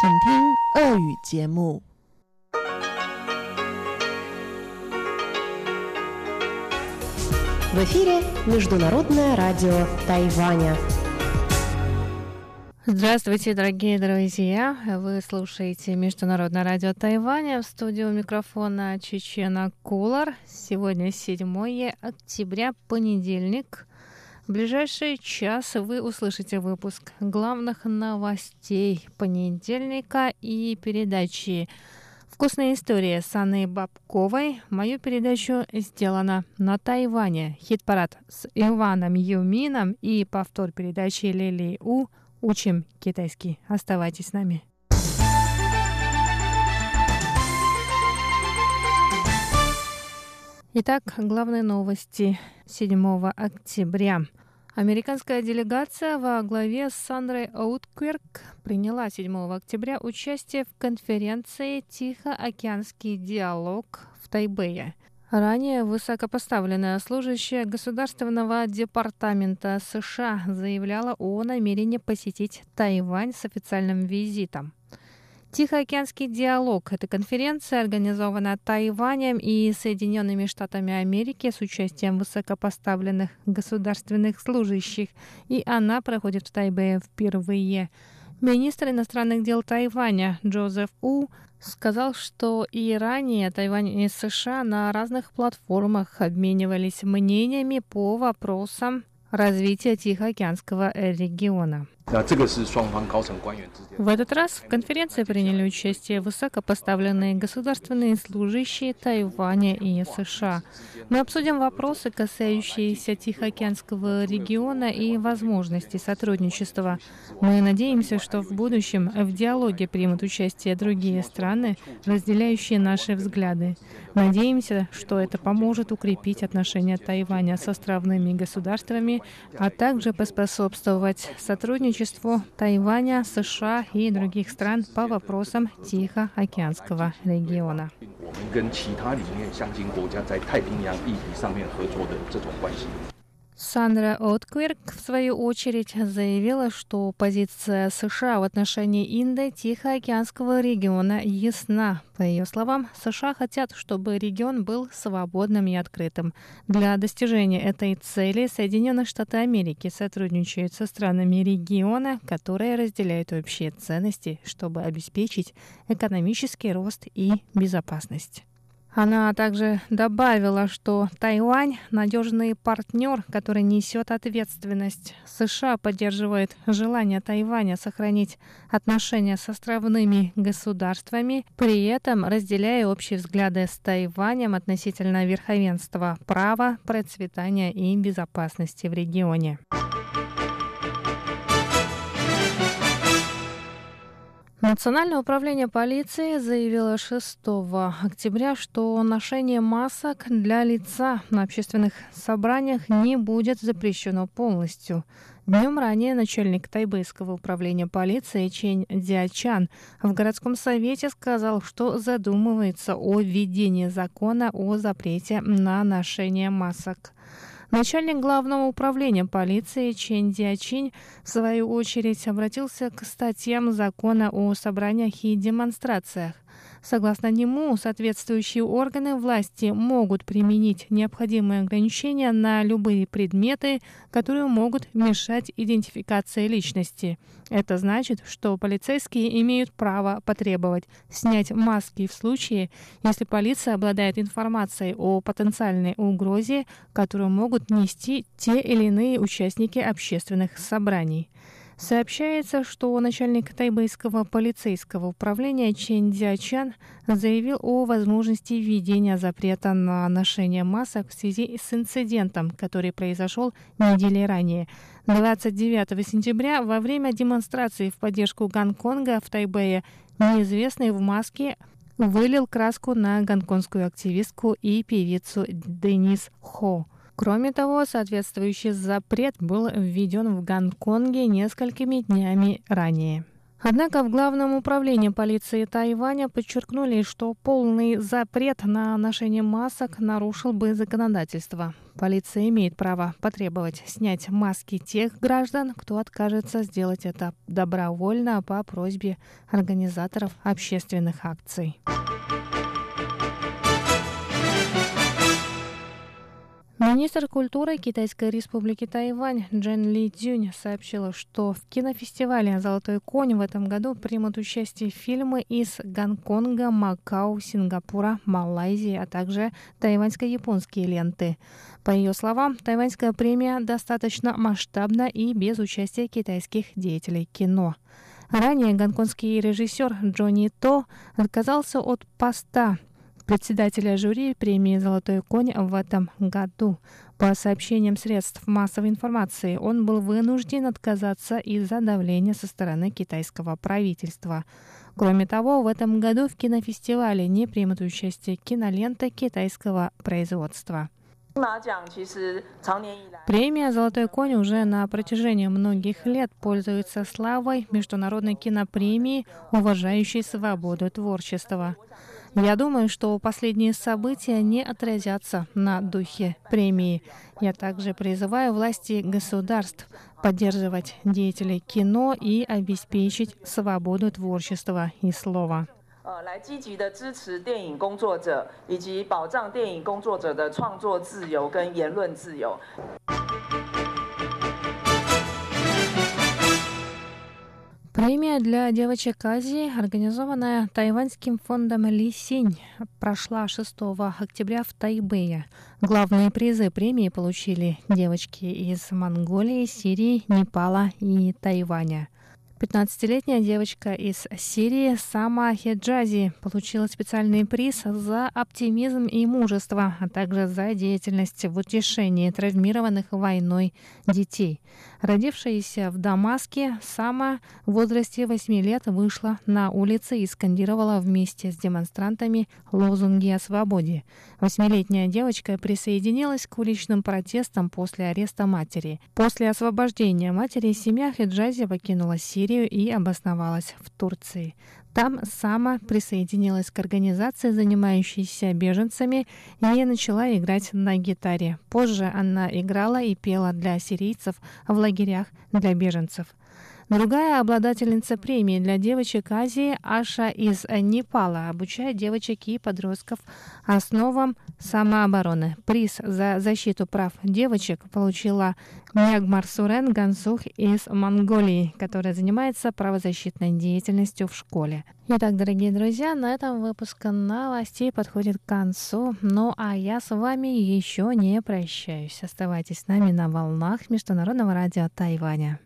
请听俄语节目。В эфире Международное радио Тайваня. Здравствуйте, дорогие друзья! Вы слушаете Международное радио Тайваня в студию микрофона Чечена Кулар. Сегодня 7 октября, понедельник. – в ближайший час вы услышите выпуск главных новостей понедельника и передачи «Вкусная история» с Анной Бабковой. Мою передачу сделана на Тайване. Хит-парад с Иваном Юмином и повтор передачи Лили У «Учим китайский». Оставайтесь с нами. Итак, главные новости 7 октября. Американская делегация во главе с Сандрой Ауткверк приняла 7 октября участие в конференции «Тихоокеанский диалог» в Тайбэе. Ранее высокопоставленная служащая Государственного департамента США заявляла о намерении посетить Тайвань с официальным визитом. Тихоокеанский диалог – это конференция, организованная Тайванем и Соединенными Штатами Америки с участием высокопоставленных государственных служащих, и она проходит в Тайбэе впервые. Министр иностранных дел Тайваня Джозеф У сказал, что и ранее Тайвань и США на разных платформах обменивались мнениями по вопросам развития Тихоокеанского региона. В этот раз в конференции приняли участие высокопоставленные государственные служащие Тайваня и США. Мы обсудим вопросы, касающиеся Тихоокеанского региона и возможностей сотрудничества. Мы надеемся, что в будущем в диалоге примут участие другие страны, разделяющие наши взгляды. Надеемся, что это поможет укрепить отношения Тайваня с островными государствами, а также поспособствовать сотрудничеству сотрудничеству Тайваня, США и других стран по вопросам Тихоокеанского региона. Сандра Отквирк, в свою очередь, заявила, что позиция США в отношении Индо-Тихоокеанского региона ясна. По ее словам, США хотят, чтобы регион был свободным и открытым. Для достижения этой цели Соединенные Штаты Америки сотрудничают со странами региона, которые разделяют общие ценности, чтобы обеспечить экономический рост и безопасность. Она также добавила, что Тайвань – надежный партнер, который несет ответственность. США поддерживает желание Тайваня сохранить отношения с островными государствами, при этом разделяя общие взгляды с Тайванем относительно верховенства права, процветания и безопасности в регионе. Национальное управление полиции заявило 6 октября, что ношение масок для лица на общественных собраниях не будет запрещено полностью. Днем ранее начальник Тайбэйского управления полиции Чень Диачан в городском совете сказал, что задумывается о введении закона о запрете на ношение масок. Начальник главного управления полиции Чен Диачин в свою очередь обратился к статьям закона о собраниях и демонстрациях. Согласно нему, соответствующие органы власти могут применить необходимые ограничения на любые предметы, которые могут мешать идентификации личности. Это значит, что полицейские имеют право потребовать снять маски в случае, если полиция обладает информацией о потенциальной угрозе, которую могут нести те или иные участники общественных собраний. Сообщается, что начальник тайбэйского полицейского управления Чен Дзячан заявил о возможности введения запрета на ношение масок в связи с инцидентом, который произошел недели ранее. 29 сентября во время демонстрации в поддержку Гонконга в Тайбэе неизвестный в маске вылил краску на гонконгскую активистку и певицу Денис Хо. Кроме того, соответствующий запрет был введен в Гонконге несколькими днями ранее. Однако в Главном управлении полиции Тайваня подчеркнули, что полный запрет на ношение масок нарушил бы законодательство. Полиция имеет право потребовать снять маски тех граждан, кто откажется сделать это добровольно по просьбе организаторов общественных акций. Министр культуры Китайской республики Тайвань Джен Ли Цзюнь сообщила, что в кинофестивале «Золотой конь» в этом году примут участие фильмы из Гонконга, Макао, Сингапура, Малайзии, а также тайваньско-японские ленты. По ее словам, тайваньская премия достаточно масштабна и без участия китайских деятелей кино. Ранее гонконгский режиссер Джонни То отказался от поста председателя жюри премии «Золотой конь» в этом году. По сообщениям средств массовой информации, он был вынужден отказаться из-за давления со стороны китайского правительства. Кроме того, в этом году в кинофестивале не примут участие киноленты китайского производства. Премия «Золотой конь» уже на протяжении многих лет пользуется славой международной кинопремии, уважающей свободу творчества. Я думаю, что последние события не отразятся на духе премии. Я также призываю власти государств поддерживать деятелей кино и обеспечить свободу творчества и слова. 呃，来积极的支持电影工作者，以及保障电影工作者的创作自由跟言论自由。 Премия для девочек Азии, организованная тайваньским фондом Ли Синь, прошла 6 октября в Тайбэе. Главные призы премии получили девочки из Монголии, Сирии, Непала и Тайваня. 15-летняя девочка из Сирии Сама Хеджази получила специальный приз за оптимизм и мужество, а также за деятельность в утешении травмированных войной детей. Родившаяся в Дамаске, Сама в возрасте 8 лет вышла на улицы и скандировала вместе с демонстрантами лозунги о свободе. Восьмилетняя девочка присоединилась к уличным протестам после ареста матери. После освобождения матери семья Хеджази покинула Сирию и обосновалась в Турции. Там Сама присоединилась к организации, занимающейся беженцами, и начала играть на гитаре. Позже она играла и пела для сирийцев в лагерях для беженцев. Другая обладательница премии для девочек Азии Аша из Непала обучает девочек и подростков основам самообороны. Приз за защиту прав девочек получила Мягмар Сурен Гансух из Монголии, которая занимается правозащитной деятельностью в школе. Итак, дорогие друзья, на этом выпуск новостей подходит к концу. Ну а я с вами еще не прощаюсь. Оставайтесь с нами на волнах Международного радио Тайваня.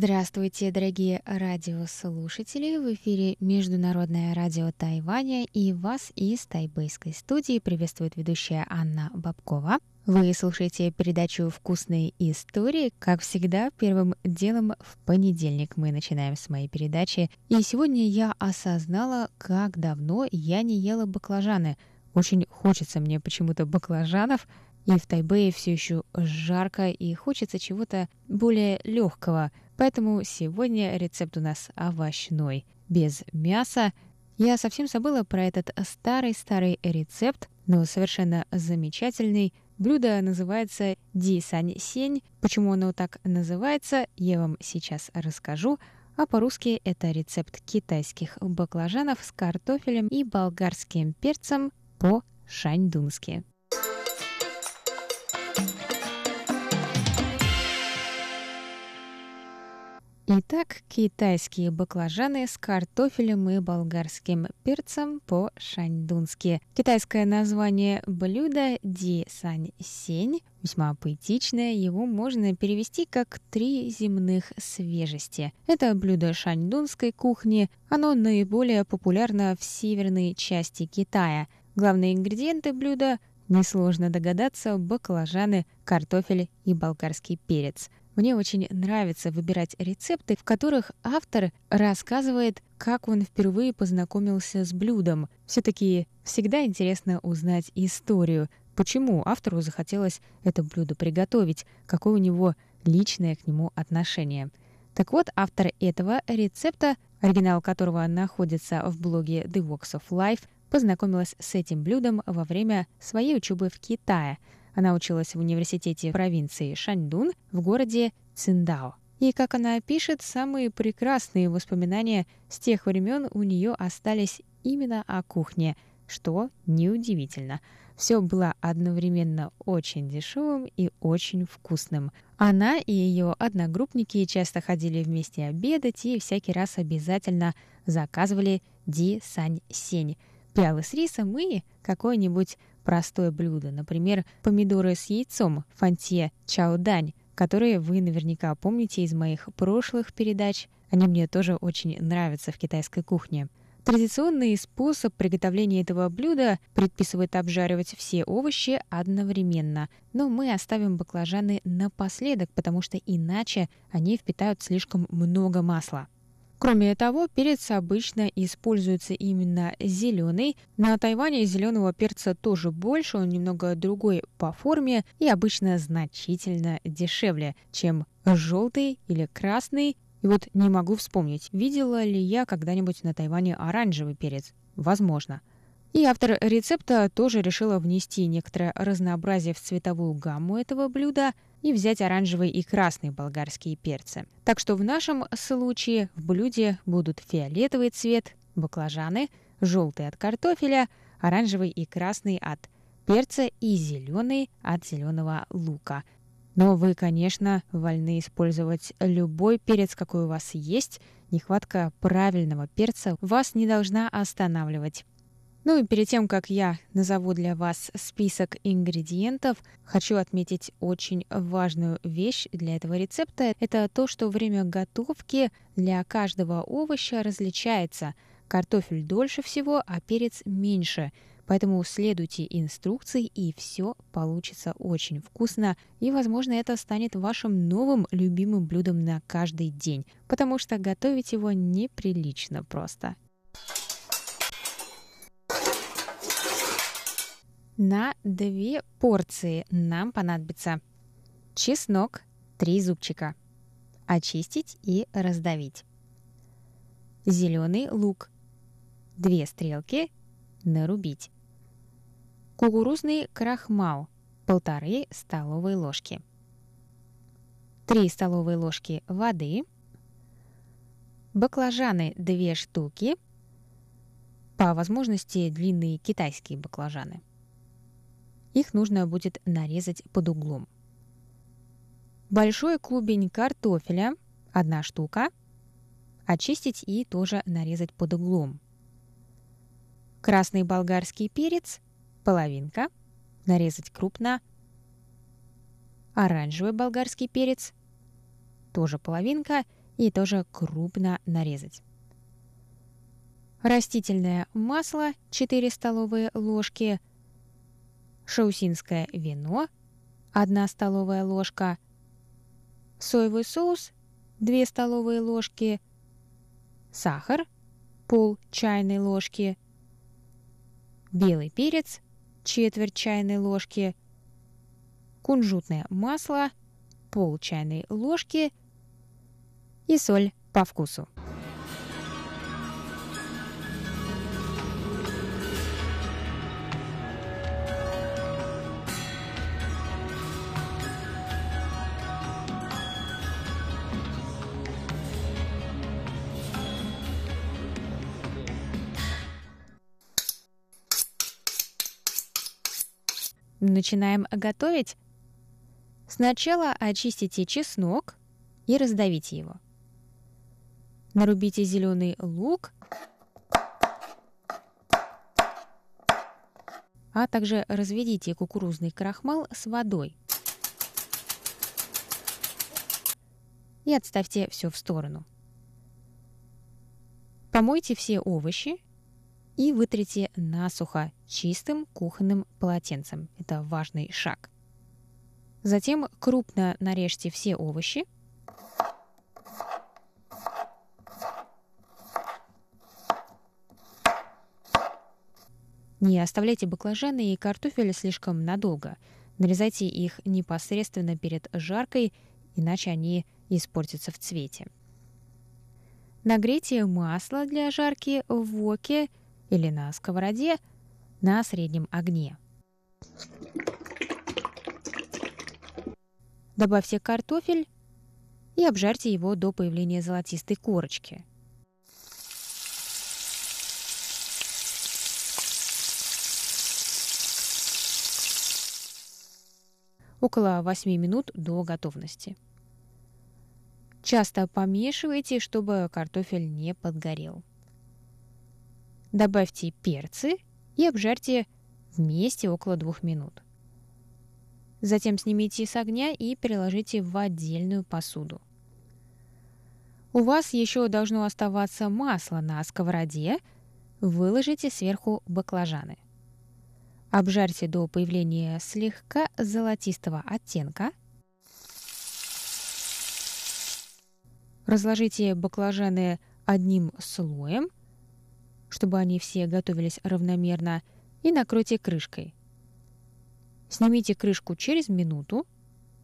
Здравствуйте, дорогие радиослушатели! В эфире Международное радио Тайваня и вас из тайбэйской студии приветствует ведущая Анна Бабкова. Вы слушаете передачу «Вкусные истории». Как всегда, первым делом в понедельник мы начинаем с моей передачи. И сегодня я осознала, как давно я не ела баклажаны. Очень хочется мне почему-то баклажанов, и в Тайбэе все еще жарко и хочется чего-то более легкого – Поэтому сегодня рецепт у нас овощной, без мяса. Я совсем забыла про этот старый-старый рецепт, но совершенно замечательный. Блюдо называется ди сань сень. Почему оно так называется, я вам сейчас расскажу. А по-русски это рецепт китайских баклажанов с картофелем и болгарским перцем по-шаньдунски. Итак, китайские баклажаны с картофелем и болгарским перцем по-шаньдунски. Китайское название блюда ди сань сень весьма поэтичное, его можно перевести как «три земных свежести». Это блюдо шаньдунской кухни, оно наиболее популярно в северной части Китая. Главные ингредиенты блюда несложно догадаться, баклажаны, картофель и болгарский перец. Мне очень нравится выбирать рецепты, в которых автор рассказывает, как он впервые познакомился с блюдом. Все-таки всегда интересно узнать историю, почему автору захотелось это блюдо приготовить, какое у него личное к нему отношение. Так вот, автор этого рецепта, оригинал которого находится в блоге The Works of Life, познакомилась с этим блюдом во время своей учебы в Китае. Она училась в университете провинции Шаньдун в городе Циндао. И, как она пишет, самые прекрасные воспоминания с тех времен у нее остались именно о кухне, что неудивительно. Все было одновременно очень дешевым и очень вкусным. Она и ее одногруппники часто ходили вместе обедать и всякий раз обязательно заказывали ди сань сень пиалы с рисом и какое-нибудь простое блюдо, например, помидоры с яйцом, фантье чаудань, которые вы наверняка помните из моих прошлых передач. Они мне тоже очень нравятся в китайской кухне. Традиционный способ приготовления этого блюда предписывает обжаривать все овощи одновременно, но мы оставим баклажаны напоследок, потому что иначе они впитают слишком много масла. Кроме того, перец обычно используется именно зеленый. На Тайване зеленого перца тоже больше, он немного другой по форме и обычно значительно дешевле, чем желтый или красный. И вот не могу вспомнить, видела ли я когда-нибудь на Тайване оранжевый перец. Возможно. И автор рецепта тоже решила внести некоторое разнообразие в цветовую гамму этого блюда – и взять оранжевый и красный болгарские перцы. Так что в нашем случае в блюде будут фиолетовый цвет, баклажаны, желтый от картофеля, оранжевый и красный от перца и зеленый от зеленого лука. Но вы, конечно, вольны использовать любой перец, какой у вас есть. Нехватка правильного перца вас не должна останавливать. Ну и перед тем, как я назову для вас список ингредиентов, хочу отметить очень важную вещь для этого рецепта. Это то, что время готовки для каждого овоща различается. Картофель дольше всего, а перец меньше. Поэтому следуйте инструкции, и все получится очень вкусно. И, возможно, это станет вашим новым любимым блюдом на каждый день, потому что готовить его неприлично просто. На две порции нам понадобится чеснок 3 зубчика. Очистить и раздавить. Зеленый лук 2 стрелки нарубить. Кукурузный крахмал полторы столовые ложки. 3 столовые ложки воды. Баклажаны 2 штуки. По возможности длинные китайские баклажаны. Их нужно будет нарезать под углом. Большой клубень картофеля – одна штука. Очистить и тоже нарезать под углом. Красный болгарский перец – половинка. Нарезать крупно. Оранжевый болгарский перец – тоже половинка и тоже крупно нарезать. Растительное масло 4 столовые ложки – шаусинское вино – 1 столовая ложка, соевый соус – 2 столовые ложки, сахар – пол чайной ложки, белый перец – четверть чайной ложки, кунжутное масло – пол чайной ложки и соль по вкусу. Начинаем готовить. Сначала очистите чеснок и раздавите его. Нарубите зеленый лук, а также разведите кукурузный крахмал с водой. И отставьте все в сторону. Помойте все овощи и вытрите насухо чистым кухонным полотенцем. Это важный шаг. Затем крупно нарежьте все овощи. Не оставляйте баклажаны и картофель слишком надолго. Нарезайте их непосредственно перед жаркой, иначе они испортятся в цвете. Нагрейте масло для жарки в воке или на сковороде на среднем огне. Добавьте картофель и обжарьте его до появления золотистой корочки. Около 8 минут до готовности. Часто помешивайте, чтобы картофель не подгорел. Добавьте перцы и обжарьте вместе около двух минут. Затем снимите с огня и переложите в отдельную посуду. У вас еще должно оставаться масло на сковороде. Выложите сверху баклажаны. Обжарьте до появления слегка золотистого оттенка. Разложите баклажаны одним слоем, чтобы они все готовились равномерно, и накройте крышкой. Снимите крышку через минуту,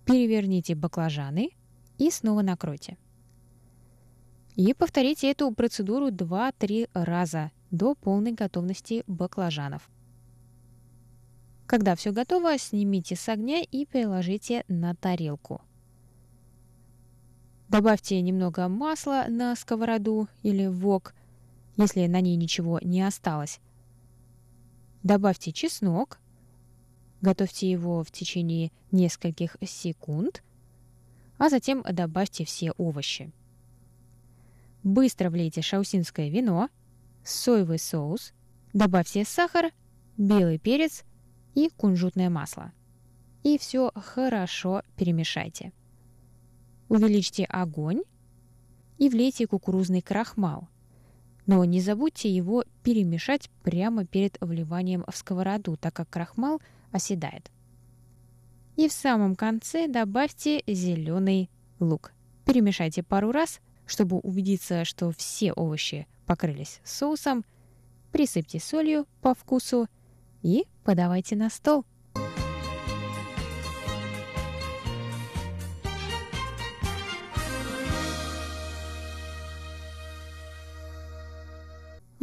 переверните баклажаны и снова накройте. И повторите эту процедуру 2-3 раза до полной готовности баклажанов. Когда все готово, снимите с огня и переложите на тарелку. Добавьте немного масла на сковороду или вок, если на ней ничего не осталось. Добавьте чеснок, Готовьте его в течение нескольких секунд, а затем добавьте все овощи. Быстро влейте шаусинское вино, соевый соус, добавьте сахар, белый перец и кунжутное масло. И все хорошо перемешайте. Увеличьте огонь и влейте кукурузный крахмал. Но не забудьте его перемешать прямо перед вливанием в сковороду, так как крахмал оседает. И в самом конце добавьте зеленый лук. Перемешайте пару раз, чтобы убедиться, что все овощи покрылись соусом. Присыпьте солью по вкусу и подавайте на стол.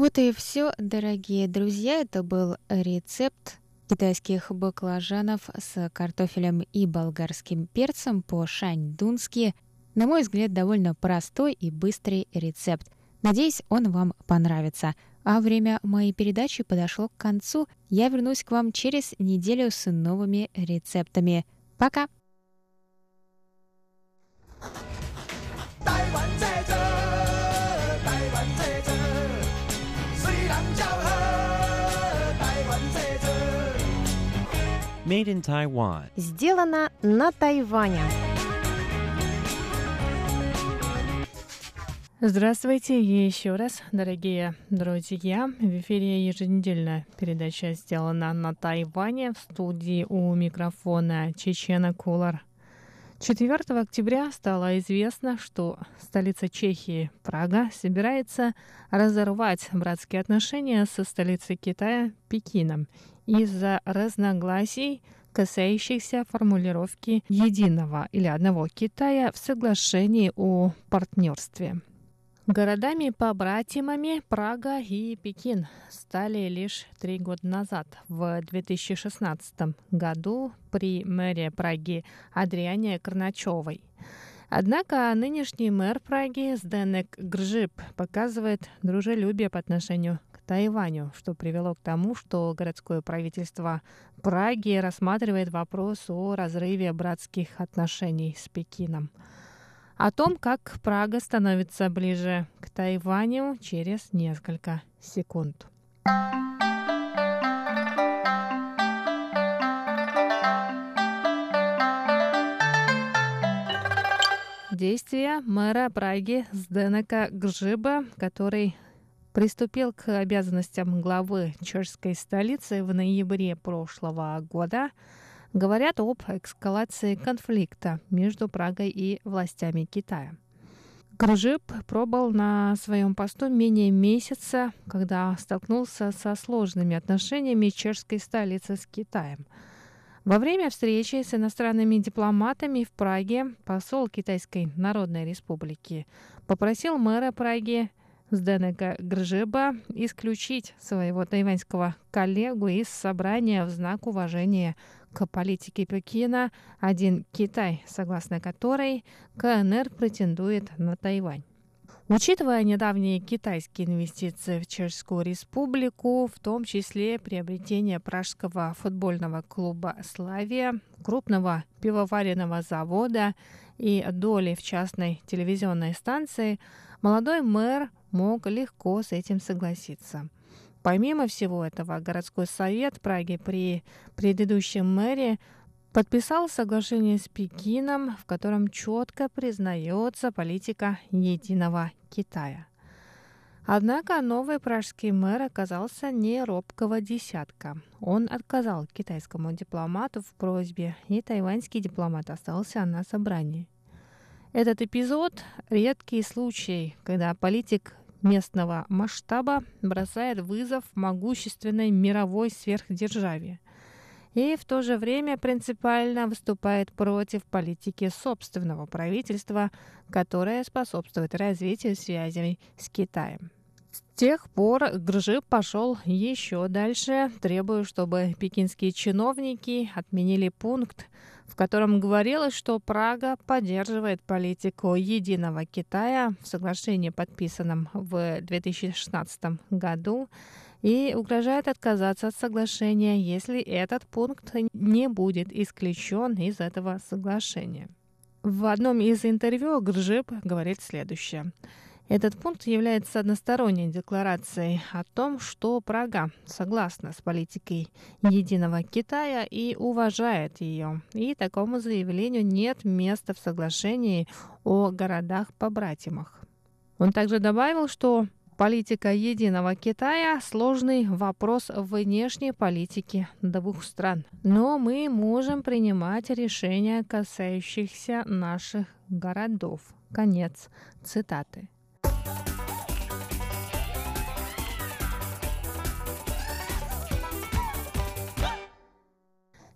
Вот и все, дорогие друзья. Это был рецепт китайских баклажанов с картофелем и болгарским перцем по шань-дунски. На мой взгляд, довольно простой и быстрый рецепт. Надеюсь, он вам понравится. А время моей передачи подошло к концу. Я вернусь к вам через неделю с новыми рецептами. Пока! Made in Taiwan. Сделано на Тайване. Здравствуйте еще раз, дорогие друзья. В эфире еженедельная передача сделана на Тайване. В студии у микрофона Чечена Кулар. 4 октября стало известно, что столица Чехии, Прага, собирается разорвать братские отношения со столицей Китая, Пекином, из-за разногласий, касающихся формулировки единого или одного Китая в соглашении о партнерстве. Городами-побратимами Прага и Пекин стали лишь три года назад, в 2016 году, при мэре Праги Адриане Карначевой. Однако нынешний мэр Праги Сденек Гржип показывает дружелюбие по отношению Тайваню, что привело к тому, что городское правительство Праги рассматривает вопрос о разрыве братских отношений с Пекином. О том, как Прага становится ближе к Тайваню через несколько секунд. Действия мэра Праги Сденека Гжиба, который приступил к обязанностям главы чешской столицы в ноябре прошлого года, говорят об эскалации конфликта между Прагой и властями Китая. Гржип пробыл на своем посту менее месяца, когда столкнулся со сложными отношениями чешской столицы с Китаем. Во время встречи с иностранными дипломатами в Праге посол Китайской Народной Республики попросил мэра Праги Сденека Гржиба исключить своего тайваньского коллегу из собрания в знак уважения к политике Пекина «Один Китай», согласно которой КНР претендует на Тайвань. Учитывая недавние китайские инвестиции в Чешскую республику, в том числе приобретение пражского футбольного клуба «Славия», крупного пивоваренного завода и доли в частной телевизионной станции, молодой мэр мог легко с этим согласиться. Помимо всего этого, городской совет Праги при предыдущем мэре подписал соглашение с Пекином, в котором четко признается политика единого Китая. Однако новый пражский мэр оказался не робкого десятка. Он отказал китайскому дипломату в просьбе, и тайваньский дипломат остался на собрании. Этот эпизод – редкий случай, когда политик местного масштаба бросает вызов могущественной мировой сверхдержаве и в то же время принципиально выступает против политики собственного правительства, которая способствует развитию связей с Китаем. С тех пор Гржи пошел еще дальше, требуя, чтобы пекинские чиновники отменили пункт, в котором говорилось, что Прага поддерживает политику единого Китая в соглашении, подписанном в 2016 году, и угрожает отказаться от соглашения, если этот пункт не будет исключен из этого соглашения. В одном из интервью Гржип говорит следующее. Этот пункт является односторонней декларацией о том, что Прага согласна с политикой единого Китая и уважает ее. И такому заявлению нет места в соглашении о городах-побратимах. Он также добавил, что Политика единого Китая – сложный вопрос внешней политики двух стран. Но мы можем принимать решения, касающихся наших городов. Конец цитаты.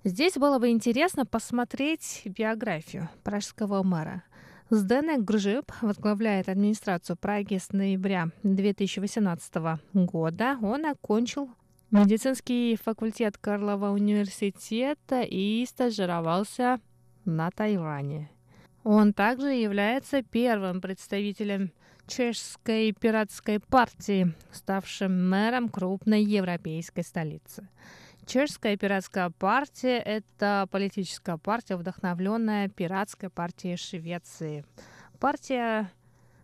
Здесь было бы интересно посмотреть биографию пражского мэра. Сденек Гржип возглавляет администрацию Праги с ноября 2018 года. Он окончил медицинский факультет Карлова университета и стажировался на Тайване. Он также является первым представителем чешской пиратской партии, ставшим мэром крупной европейской столицы. Чешская пиратская партия – это политическая партия, вдохновленная пиратской партией Швеции. Партия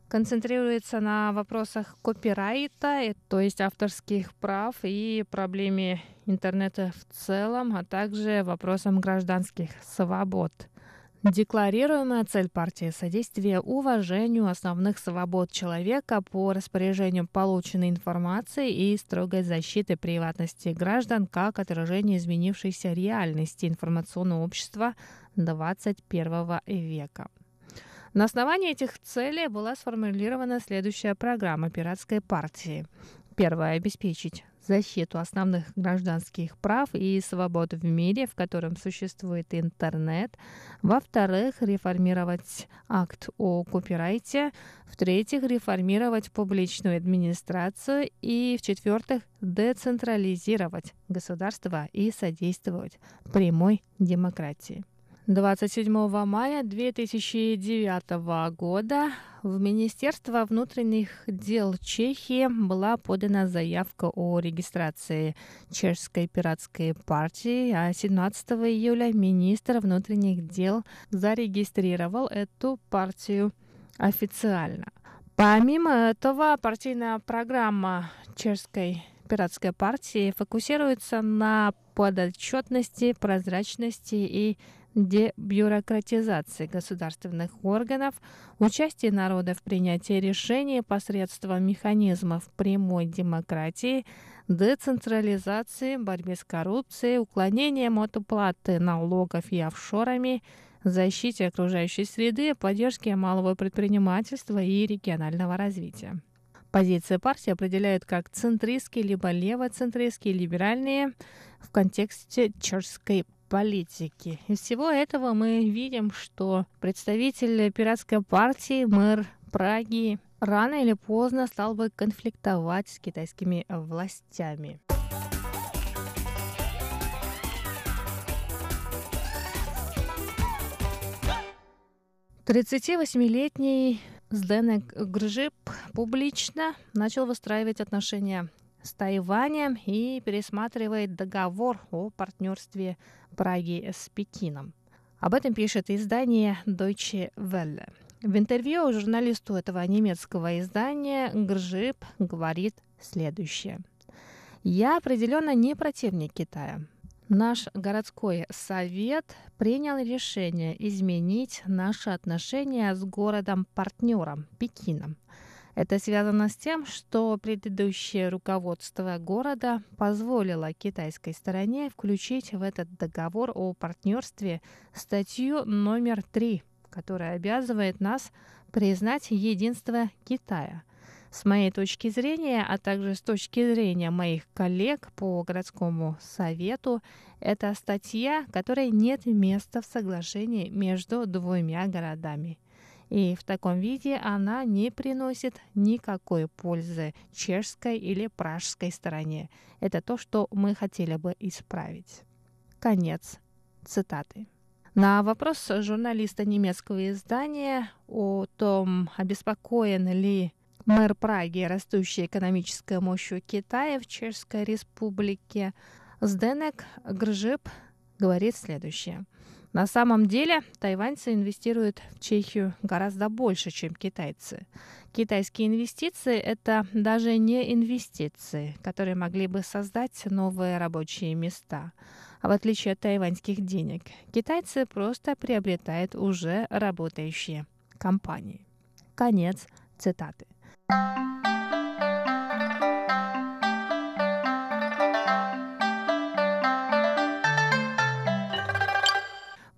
концентрируется на вопросах копирайта, то есть авторских прав и проблеме интернета в целом, а также вопросам гражданских свобод – Декларируемая цель партии – содействие уважению основных свобод человека по распоряжению полученной информации и строгой защиты приватности граждан как отражение изменившейся реальности информационного общества 21 века. На основании этих целей была сформулирована следующая программа пиратской партии. Первое – обеспечить защиту основных гражданских прав и свобод в мире, в котором существует интернет. Во-вторых, реформировать акт о копирайте. В-третьих, реформировать публичную администрацию. И в-четвертых, децентрализировать государство и содействовать прямой демократии. 27 мая 2009 года в Министерство внутренних дел Чехии была подана заявка о регистрации чешской пиратской партии, а 17 июля министр внутренних дел зарегистрировал эту партию официально. Помимо этого, партийная программа чешской пиратской партии фокусируется на подотчетности, прозрачности и дебюрократизации государственных органов, участие народа в принятии решений посредством механизмов прямой демократии, децентрализации, борьбе с коррупцией, уклонением от уплаты налогов и офшорами, защите окружающей среды, поддержке малого предпринимательства и регионального развития. Позиции партии определяют как центристские либо левоцентристские, либеральные в контексте чешской политики. Из всего этого мы видим, что представитель пиратской партии, мэр Праги, рано или поздно стал бы конфликтовать с китайскими властями. 38-летний Сденек Гржип публично начал выстраивать отношения с Тайванем и пересматривает договор о партнерстве Праги с Пекином. Об этом пишет издание Deutsche Welle. В интервью журналисту этого немецкого издания Гржип говорит следующее. «Я определенно не противник Китая. Наш городской совет принял решение изменить наши отношения с городом-партнером Пекином. Это связано с тем, что предыдущее руководство города позволило китайской стороне включить в этот договор о партнерстве статью номер три, которая обязывает нас признать единство Китая – с моей точки зрения, а также с точки зрения моих коллег по городскому совету, это статья, которой нет места в соглашении между двумя городами. И в таком виде она не приносит никакой пользы чешской или пражской стороне. Это то, что мы хотели бы исправить. Конец цитаты. На вопрос журналиста немецкого издания о том, обеспокоен ли Мэр Праги, растущая экономическая мощь Китая в Чешской республике, Сденек Гржип говорит следующее. На самом деле тайваньцы инвестируют в Чехию гораздо больше, чем китайцы. Китайские инвестиции – это даже не инвестиции, которые могли бы создать новые рабочие места. А в отличие от тайваньских денег, китайцы просто приобретают уже работающие компании. Конец цитаты.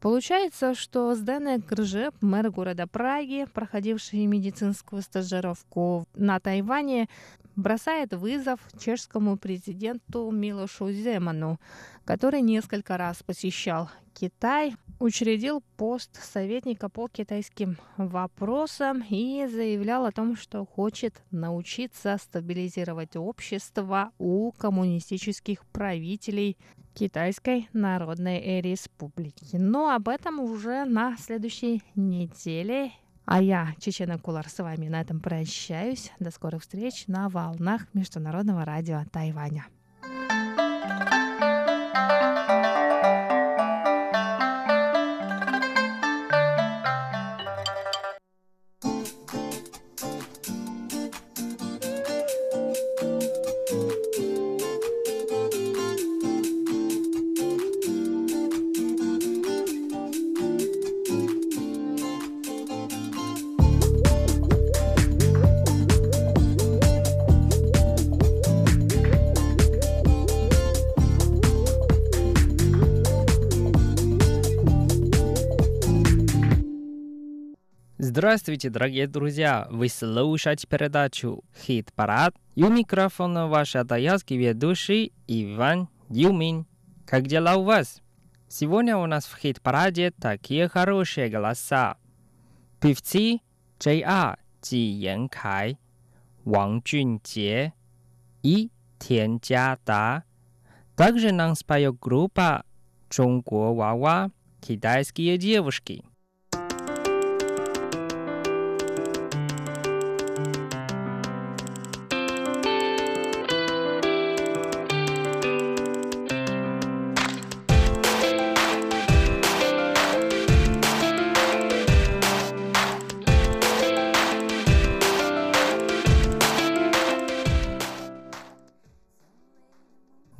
Получается, что Сденек Гржеп, мэр города Праги, проходивший медицинскую стажировку на Тайване, бросает вызов чешскому президенту Милошу Земану, который несколько раз посещал Китай, учредил пост советника по китайским вопросам и заявлял о том, что хочет научиться стабилизировать общество у коммунистических правителей Китайской Народной Республики. Но об этом уже на следующей неделе. А я, Чечена Кулар, с вами на этом прощаюсь. До скорых встреч на волнах Международного радио Тайваня. Здравствуйте, дорогие друзья! Вы слушаете передачу «Хит-парад» и у микрофона ваш атаялский ведущий Иван Юмин. Как дела у вас? Сегодня у нас в хит-параде такие хорошие голоса. Певцы J.R. Джи Ян Кай, Ван Джунджie и Тян Джада. Также нам споет группа «Чонго Вава» китайские девушки –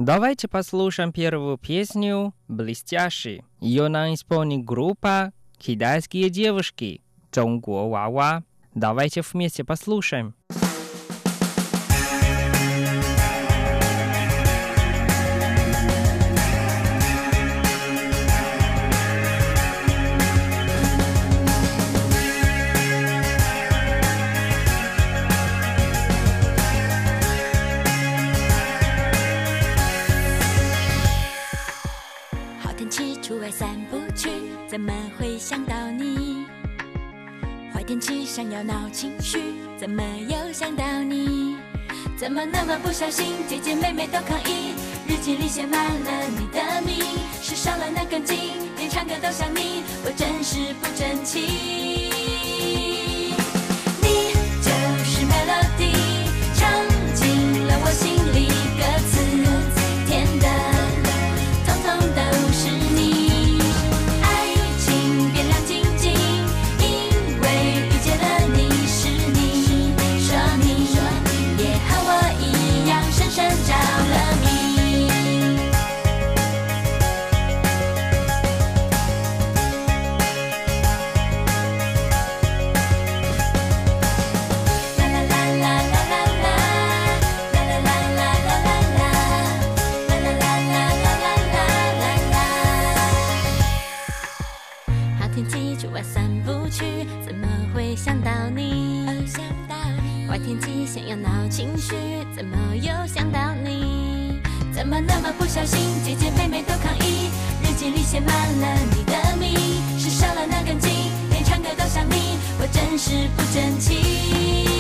Давайте послушаем первую песню «Блестящий». Ее нам исполнит группа «Китайские девушки» «Чонгуо Вава». Давайте вместе послушаем. 好想到你？坏天气想要闹情绪，怎么又想到你？怎么那么不小心，姐姐妹妹都抗议，日记里写满了你的名，是少了那根筋，连唱歌都想你，我真是不争气。天气想要闹情绪，怎么又想到你？怎么那么不小心，姐姐妹妹都抗议，日记里写满了你的名，是少了那根筋，连唱歌都想你，我真是不争气。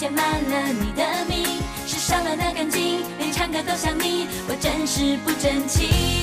写满了你的名，是少了那根筋，连唱歌都像你，我真是不争气。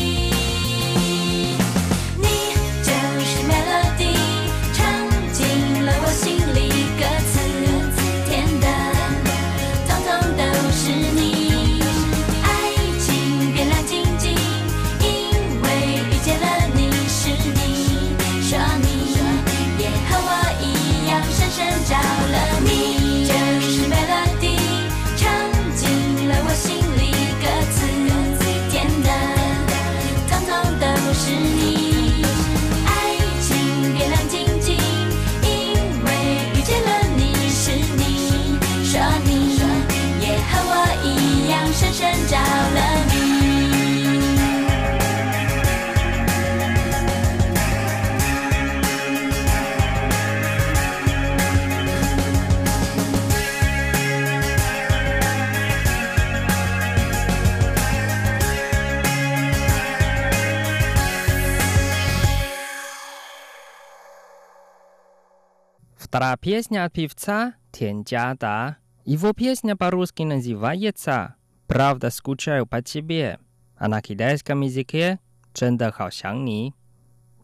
Вторая песня от певца Тенджада. Его песня по-русски называется «Правда скучаю по тебе», а на китайском языке «Чэнда хаошяни».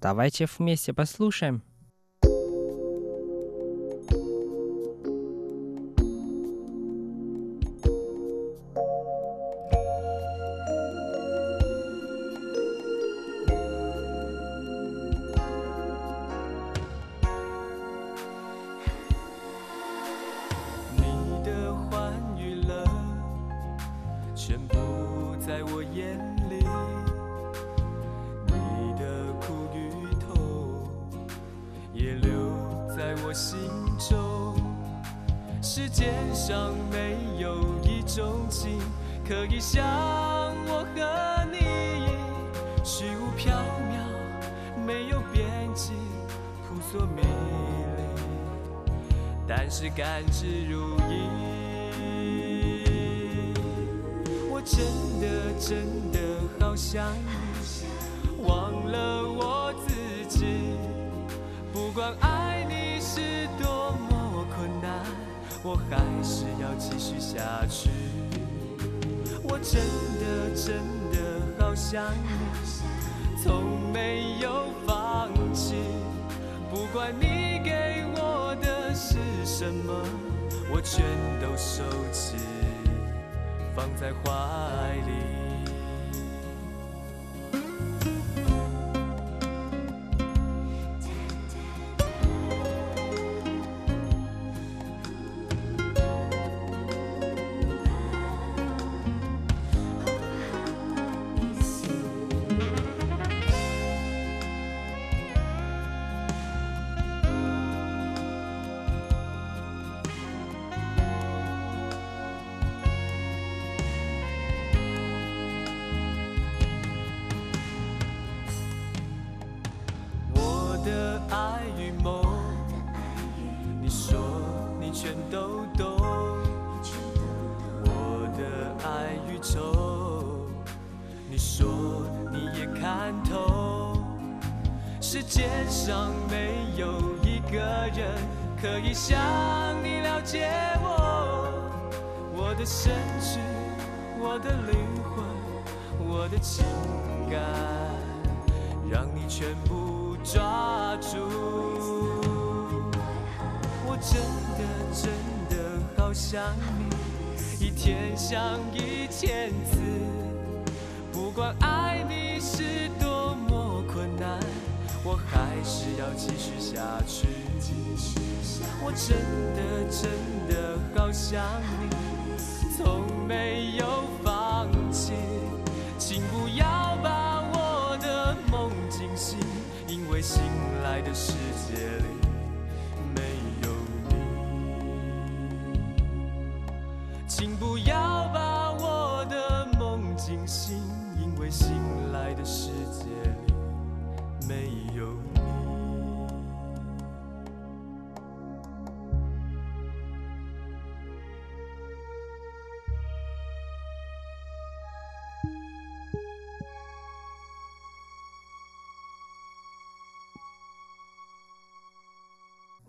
Давайте вместе послушаем. 可以像我和你，虚无缥缈，没有边际，扑朔迷离。但是甘之如饴。我真的真的好想你，忘了我自己。不管爱你是多么困难，我还是要继续下去。真的真的好想你，从没有放弃。不管你给我的是什么，我全都收起，放在怀里。界上没有一个人可以像你了解我，我的身躯，我的灵魂，我的情感。让你全部抓住。我真的真的好想你，一天想一千次。不管爱你是多，还是要继续下去。我真的真的好想你，从没有放弃。请不要把我的梦惊醒，因为醒来的时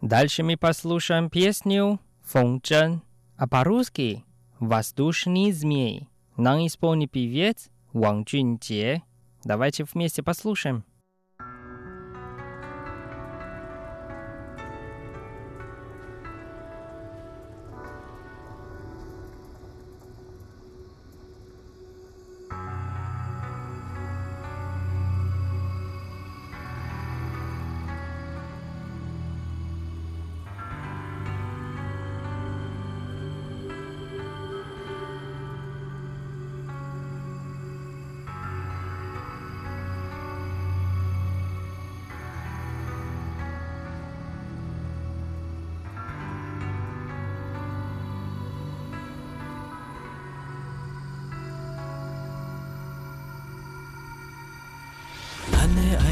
Дальше мы послушаем песню «Фончен», а по-русски «Воздушный змей». Нам исполнит певец Ван Джуньте. Давайте вместе послушаем.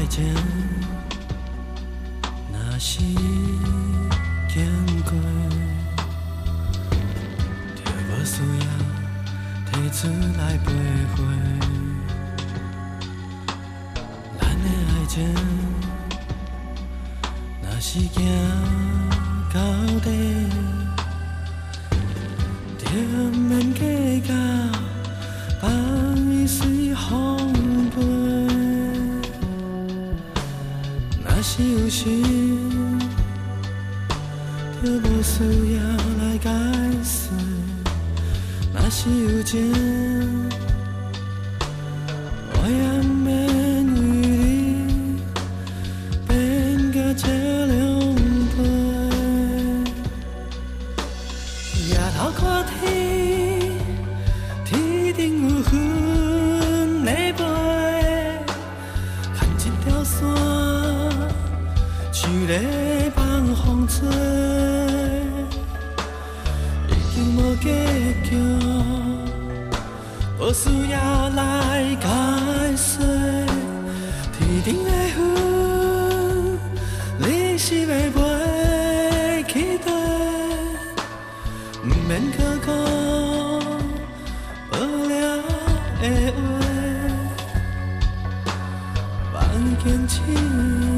爱情若是经过，就无需要提出来徘徊。咱的爱情若是行的话放轻轻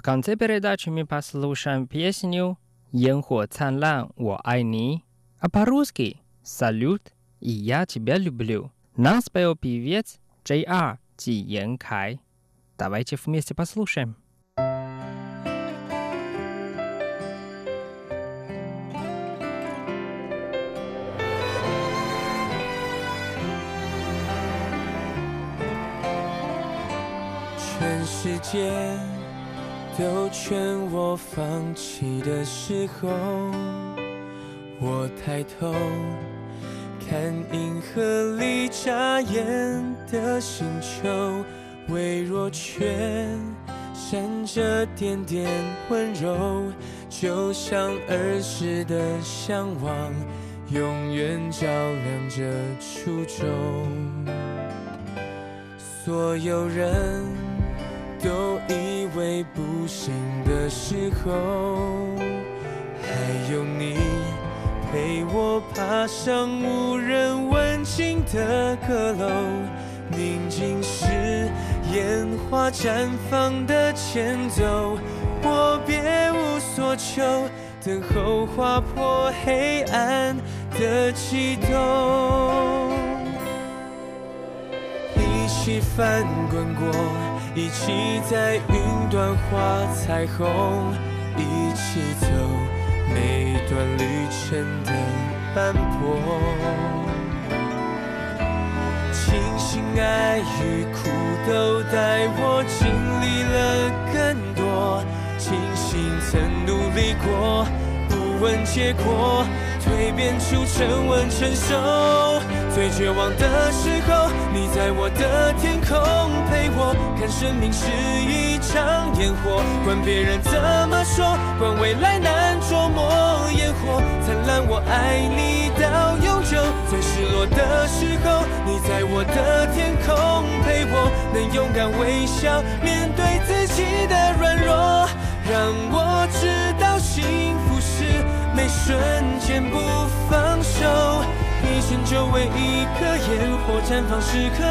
В конце передачи мы послушаем песню «烟火灿烂，我爱你», а по-русски «Салют» и «Я тебя люблю». Нас спел певец J.R. Ци Ян Кай. Давайте вместе послушаем. 全世界 都劝我放弃的时候，我抬头看银河里眨眼的星球，微弱却闪着点点温柔，就像儿时的向往，永远照亮着初衷。所有人都以为不行的时候，还有你陪我爬上无人问津的阁楼，宁静是烟花绽放的前奏，我别无所求，等候划破黑暗的悸动。一起翻滚过，一起在云端画彩虹，一起走每段旅程的斑驳。庆幸爱与苦都带我经历了更多，庆幸曾努力过，不问结果，蜕变出沉稳成熟。最绝望的时候，你在我的天空陪我，看生命是一场烟火，管别人怎么说，管未来难捉摸。烟火灿烂，我爱你到永久。最失落的时候，你在我的天空陪我，能勇敢微笑，面对自己的软弱，让我知道心瞬间不放手。一生就为一颗烟火绽放时刻，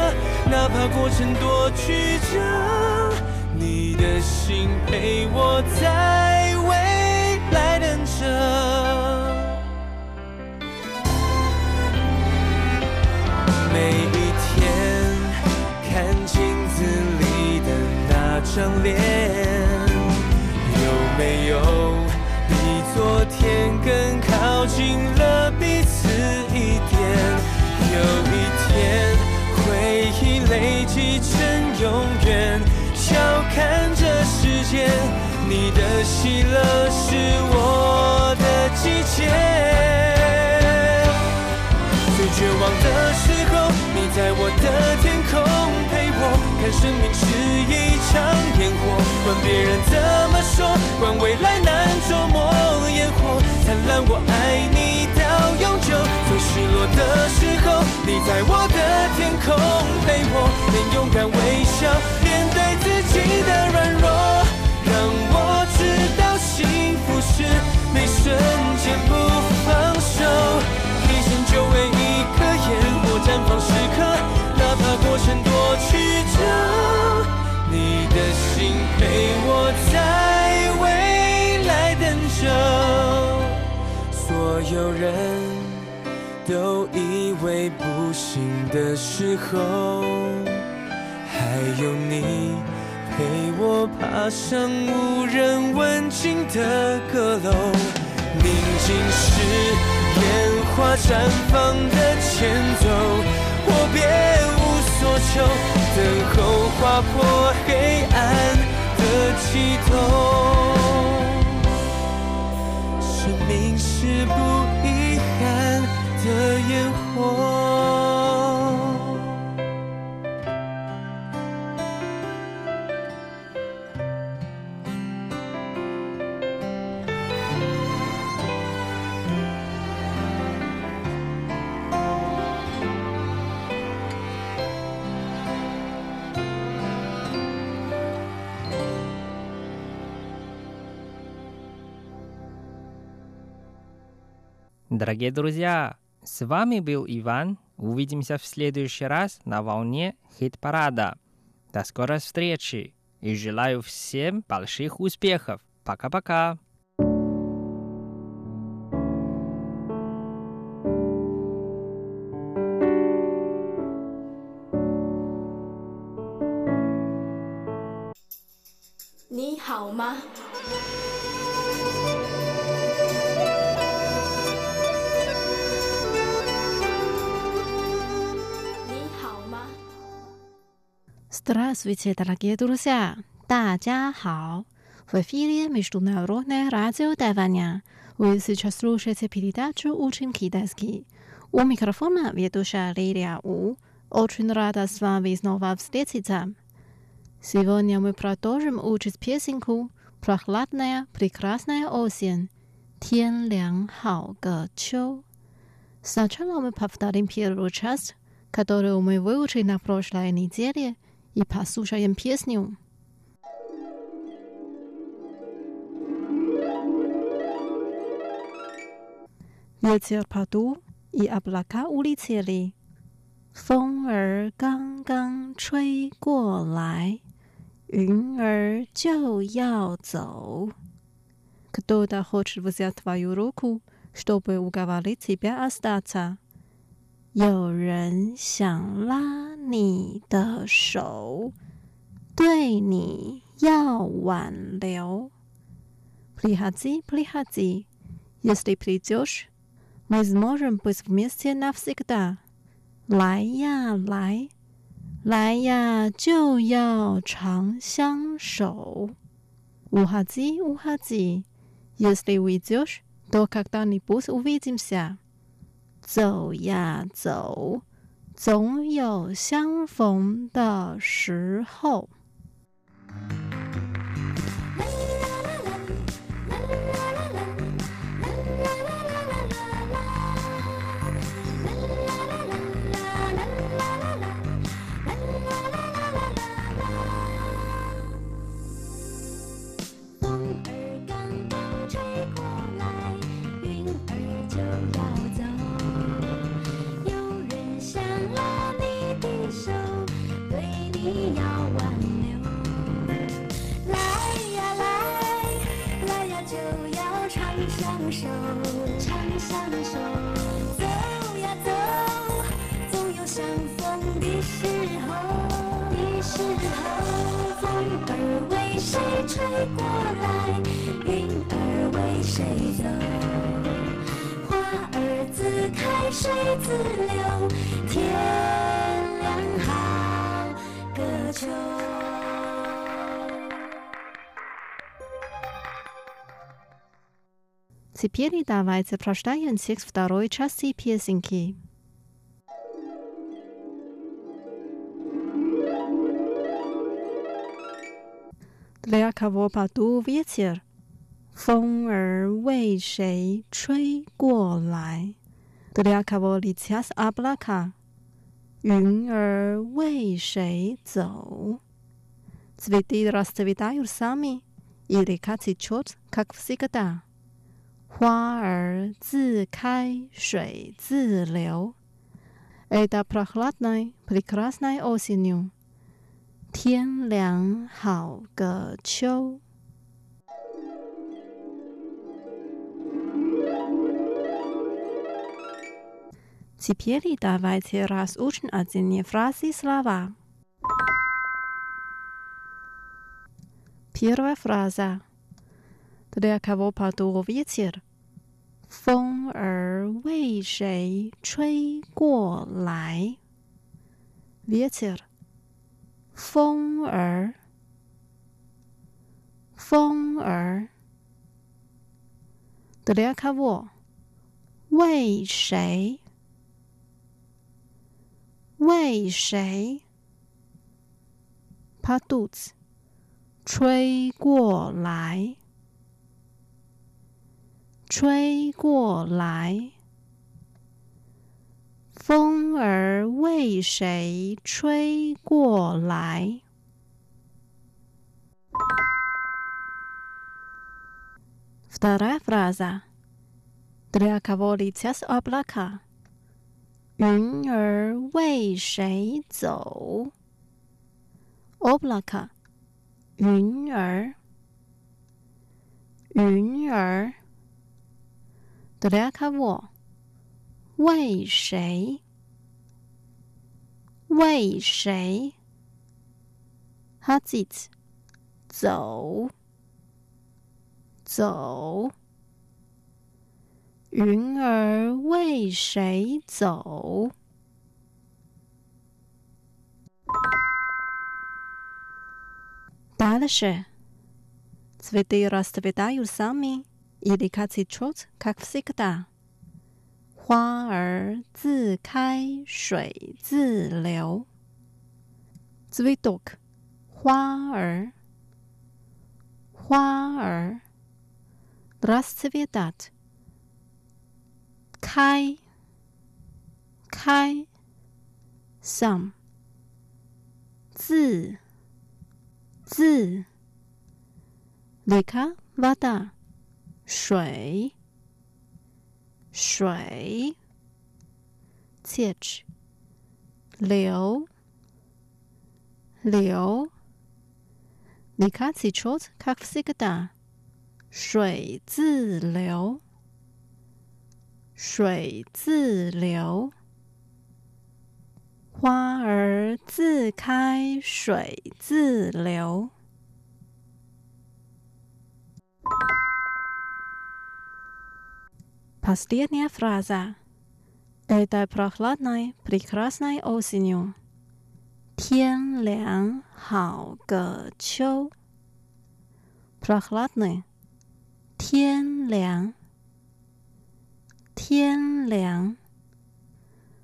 哪怕过程多曲折，你的心陪我在未来等着。每一天看镜子里的那张脸，有没有比昨天天更靠近了彼此一点？有一天，回忆累积成永远，笑看这世界，你的喜乐是我的季节。最绝望的时候，你在我的天空陪我，看生命是一场烟火，管别人怎么说，管未来难捉摸。烟火灿烂，我爱你到永久。最失落的时候，你在我的天空陪我，能勇敢微笑，面对自己的软弱，让我知道幸福是每瞬间不放手。一生就为一颗烟火绽放时刻，哪怕过程多曲折，你的心陪我在所有人都以为不行的时候，还有你陪我爬上无人问津的阁楼。宁静是烟花绽放的前奏，我别无所求，等候划破黑暗的尽头。是不遗憾的烟火。Дорогие друзья, с вами был Иван. Увидимся в следующий раз на волне хит-парада. До скорой встречи и желаю всем больших успехов. Пока-пока. Ni hao ma? Здравствуйте, дорогие друзья! 大家好! В эфире Международное радио Тайваня. Вы сейчас слушаете передачу «Учим китайский». У микрофона ведущая Лилия У. Очень рада с вами снова встретиться. Сегодня мы продолжим учить песенку «Прохладная, прекрасная осень». 天凉好个秋. Сначала мы повторим первую часть, которую мы выучили на прошлой неделе, и послушаем песню. Ветер подул, и облака улетели. 风儿刚刚吹过来，云儿就要走。Кто-то хочет взять твою руку, чтобы уговорить тебя остаться. 有人想拉 你的手，对你要挽留。Приходи, приходи, если придешь, Мы сможем быть вместе навсегда. 来呀，来，来呀，就要长相守。Уходи, уходи. Если уйдешь, то когда-нибудь увидимся. 走呀走， 总有相逢的时候。相逢的时候。的时候，风儿为谁吹过来，云儿为谁走？花儿自开，水自流，天凉好个秋。 Теперь давайте прочитаем текст второй части песенки. Для кого подул ветер? 风儿为谁吹过来？Для кого летят облака? 云儿为谁走？Цветы расцветают сами или цветет, как всегда? 花儿自开，水自流。Это прохладной, прекрасной осенью. 天凉好个秋。Теперь давайте разучим отдельные фразы и слова. Первая фраза. Для кого подул ветер? 风儿为谁吹过来？Ветер， 风儿，风儿。得了卡沃，为谁？为谁？怕肚子，吹过来，吹过来。风儿为谁吹过来？Вторая фраза. Для кого летят облака? 云儿为谁走？Облака，云儿，云儿。Для кого？ 为谁？为谁？Ходить，走，走。云儿为谁走？Дальше. Цветы расцветают сами. или цветет, как всегда. 花儿自开，水自流。Zwiedok，花儿，花儿，drastwiedat，开，开，sam，自，自，leka wada，水。水，течь，流，流。Река течет, как всегда。水自流，水自流。花儿自开，水自流。 Последняя фраза. Этой прохладной, прекрасной осенью. 天凉好个秋。Прохладный. 天凉。天凉。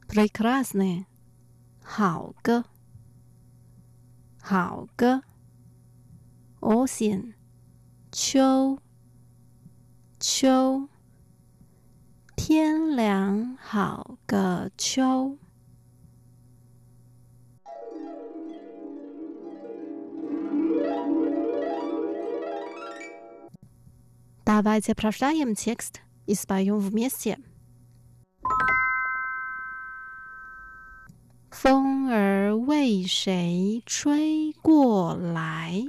Прекрасный. 好个。好个。осень. 秋。秋。 天凉好个秋。Давайте прочитаем текст и споем вместе. 风儿为谁吹过来？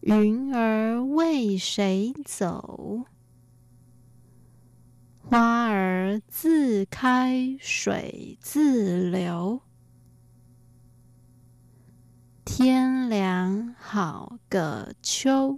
云儿为谁走？ 花儿自开水自流。天凉好个秋。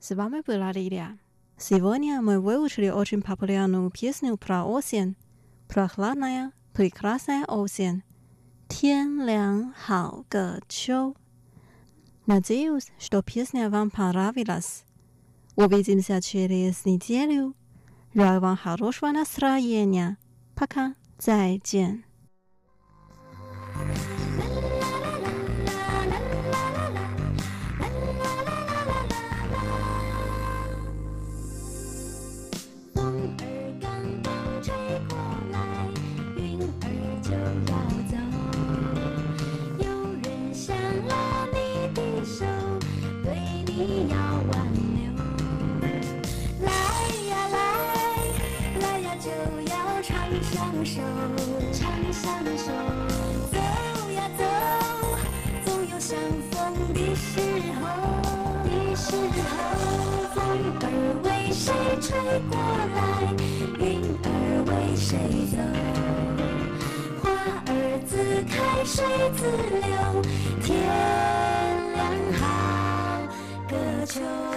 С вами была Лилия. Сегодня мы выучили очень популярную песню про осень. Прохладная, прекрасная осень. Тен лян хао ге чоу. Надеюсь, что песня вам понравилась. Увидимся через неделю. Желаю вам хорошего настроения. Пока. 再见。相守，长相守。走呀走，总有相逢的时候。的时候，风儿为谁吹过来，云儿为谁走？花儿自开水自流，天凉好个秋。